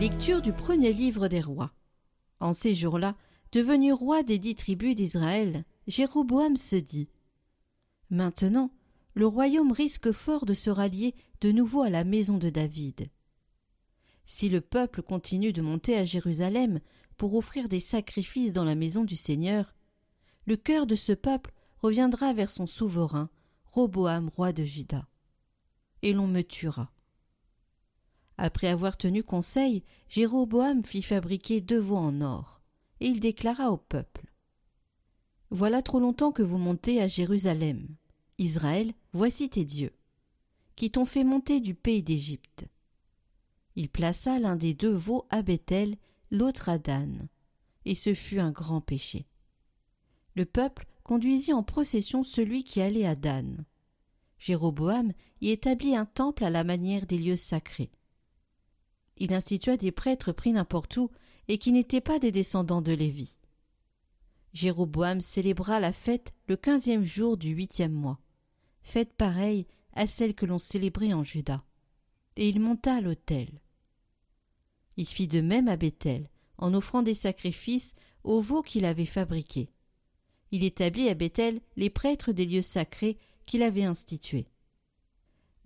Lecture du premier livre des rois. En ces jours-là, devenu roi des dix tribus d'Israël, Jéroboam se dit Maintenant, le royaume risque fort de se rallier de nouveau à la maison de David. Si le peuple continue de monter à Jérusalem pour offrir des sacrifices dans la maison du Seigneur, le cœur de ce peuple reviendra vers son souverain, Roboam, roi de Juda. Et l'on me tuera. Après avoir tenu conseil, Jéroboam fit fabriquer deux veaux en or, et il déclara au peuple Voilà trop longtemps que vous montez à Jérusalem. Israël, voici tes dieux, qui t'ont fait monter du pays d'Égypte. Il plaça l'un des deux veaux à Bethel, l'autre à Dan, et ce fut un grand péché. Le peuple conduisit en procession celui qui allait à Dan. Jéroboam y établit un temple à la manière des lieux sacrés il institua des prêtres pris n'importe où et qui n'étaient pas des descendants de Lévi. Jéroboam célébra la fête le quinzième jour du huitième mois, fête pareille à celle que l'on célébrait en Juda, et il monta à l'autel. Il fit de même à Bethel, en offrant des sacrifices aux veaux qu'il avait fabriqués. Il établit à Bethel les prêtres des lieux sacrés qu'il avait institués.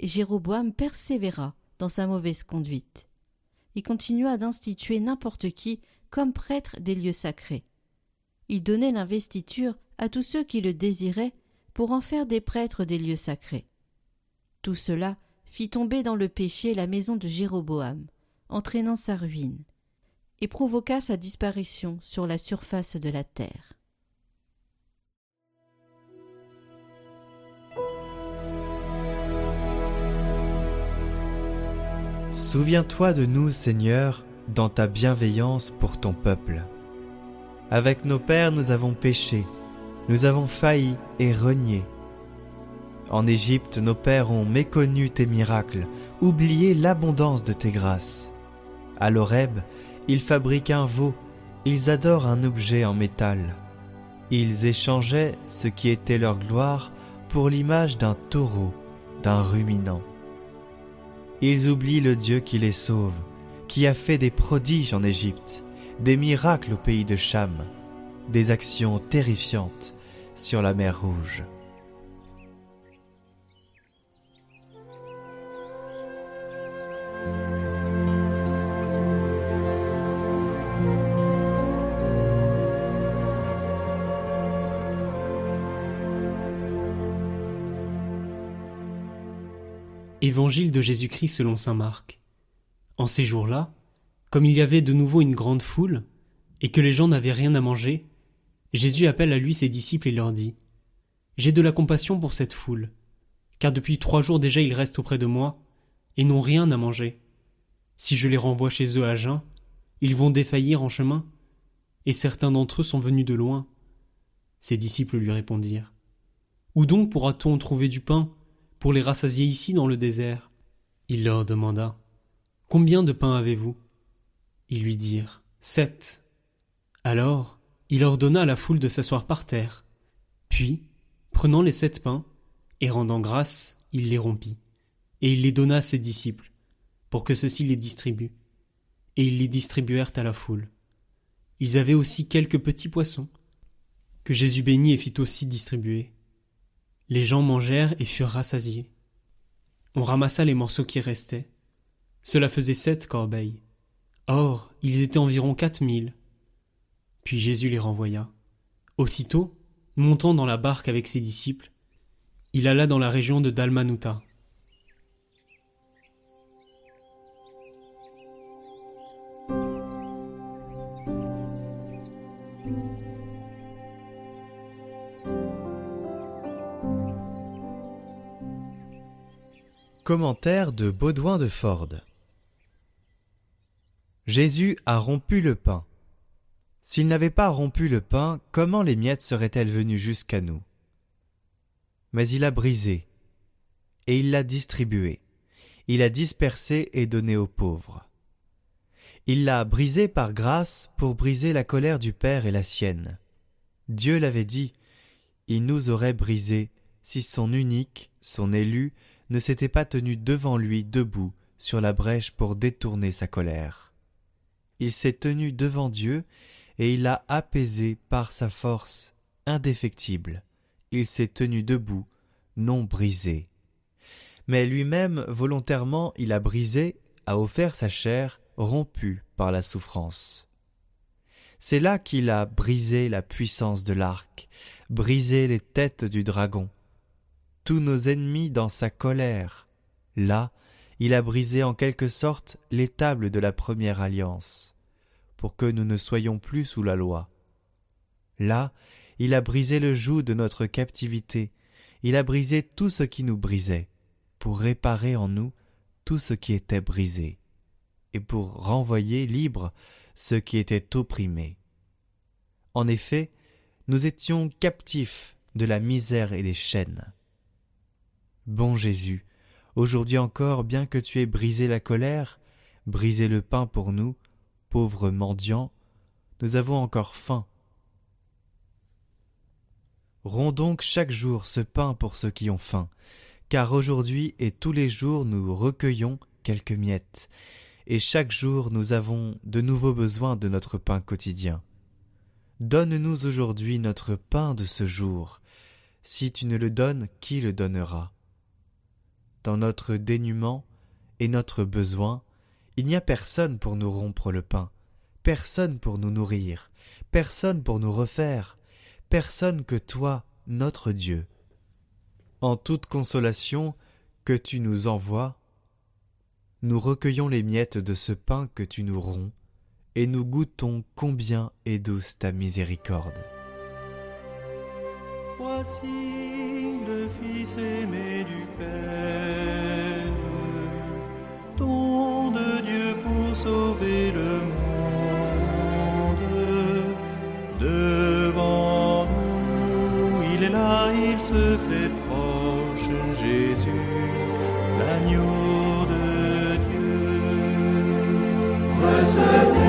Jéroboam persévéra dans sa mauvaise conduite il continua d'instituer n'importe qui comme prêtre des lieux sacrés. Il donnait l'investiture à tous ceux qui le désiraient pour en faire des prêtres des lieux sacrés. Tout cela fit tomber dans le péché la maison de Jéroboam, entraînant sa ruine, et provoqua sa disparition sur la surface de la terre. Souviens-toi de nous, Seigneur, dans ta bienveillance pour ton peuple. Avec nos pères nous avons péché, nous avons failli et renié. En Égypte nos pères ont méconnu tes miracles, oublié l'abondance de tes grâces. À l'Oreb, ils fabriquent un veau, ils adorent un objet en métal. Ils échangeaient ce qui était leur gloire pour l'image d'un taureau, d'un ruminant. Ils oublient le Dieu qui les sauve, qui a fait des prodiges en Égypte, des miracles au pays de Cham, des actions terrifiantes sur la mer Rouge. Évangile de Jésus-Christ selon saint Marc. En ces jours-là, comme il y avait de nouveau une grande foule, et que les gens n'avaient rien à manger, Jésus appelle à lui ses disciples et leur dit J'ai de la compassion pour cette foule, car depuis trois jours déjà ils restent auprès de moi, et n'ont rien à manger. Si je les renvoie chez eux à jeun, ils vont défaillir en chemin, et certains d'entre eux sont venus de loin. Ses disciples lui répondirent Où donc pourra-t-on trouver du pain pour les rassasier ici dans le désert Il leur demanda Combien de pains avez-vous? Ils lui dirent Sept. Alors il ordonna à la foule de s'asseoir par terre. Puis, prenant les sept pains, et rendant grâce, il les rompit, et il les donna à ses disciples, pour que ceux-ci les distribuent. Et ils les distribuèrent à la foule. Ils avaient aussi quelques petits poissons, que Jésus bénit et fit aussi distribuer. Les gens mangèrent et furent rassasiés. On ramassa les morceaux qui restaient. Cela faisait sept corbeilles. Or, ils étaient environ quatre mille. Puis Jésus les renvoya. Aussitôt, montant dans la barque avec ses disciples, il alla dans la région de Dalmanuta. Commentaire de Baudouin de Ford Jésus a rompu le pain. S'il n'avait pas rompu le pain, comment les miettes seraient-elles venues jusqu'à nous? Mais il a brisé, et il l'a distribué. Il a dispersé et donné aux pauvres. Il l'a brisé par grâce pour briser la colère du Père et la sienne. Dieu l'avait dit, il nous aurait brisé si son unique, son élu, ne s'était pas tenu devant lui debout sur la brèche pour détourner sa colère. Il s'est tenu devant Dieu et il l'a apaisé par sa force indéfectible. Il s'est tenu debout, non brisé. Mais lui-même, volontairement, il a brisé, a offert sa chair, rompue par la souffrance. C'est là qu'il a brisé la puissance de l'arc, brisé les têtes du dragon, tous nos ennemis dans sa colère. Là, il a brisé en quelque sorte les tables de la première alliance, pour que nous ne soyons plus sous la loi. Là, il a brisé le joug de notre captivité, il a brisé tout ce qui nous brisait, pour réparer en nous tout ce qui était brisé, et pour renvoyer libre ceux qui étaient opprimés. En effet, nous étions captifs de la misère et des chaînes. Bon Jésus, aujourd'hui encore, bien que tu aies brisé la colère, brisé le pain pour nous, pauvres mendiants, nous avons encore faim. Rends donc chaque jour ce pain pour ceux qui ont faim, car aujourd'hui et tous les jours nous recueillons quelques miettes, et chaque jour nous avons de nouveaux besoins de notre pain quotidien. Donne-nous aujourd'hui notre pain de ce jour. Si tu ne le donnes, qui le donnera? Dans notre dénuement et notre besoin, il n'y a personne pour nous rompre le pain, personne pour nous nourrir, personne pour nous refaire, personne que toi, notre Dieu. En toute consolation que tu nous envoies, nous recueillons les miettes de ce pain que tu nous romps, et nous goûtons combien est douce ta miséricorde. Voici le Fils aimé du Père, don de Dieu pour sauver le monde. Devant nous, il est là, il se fait proche, Jésus, l'agneau de Dieu. Jusqu'au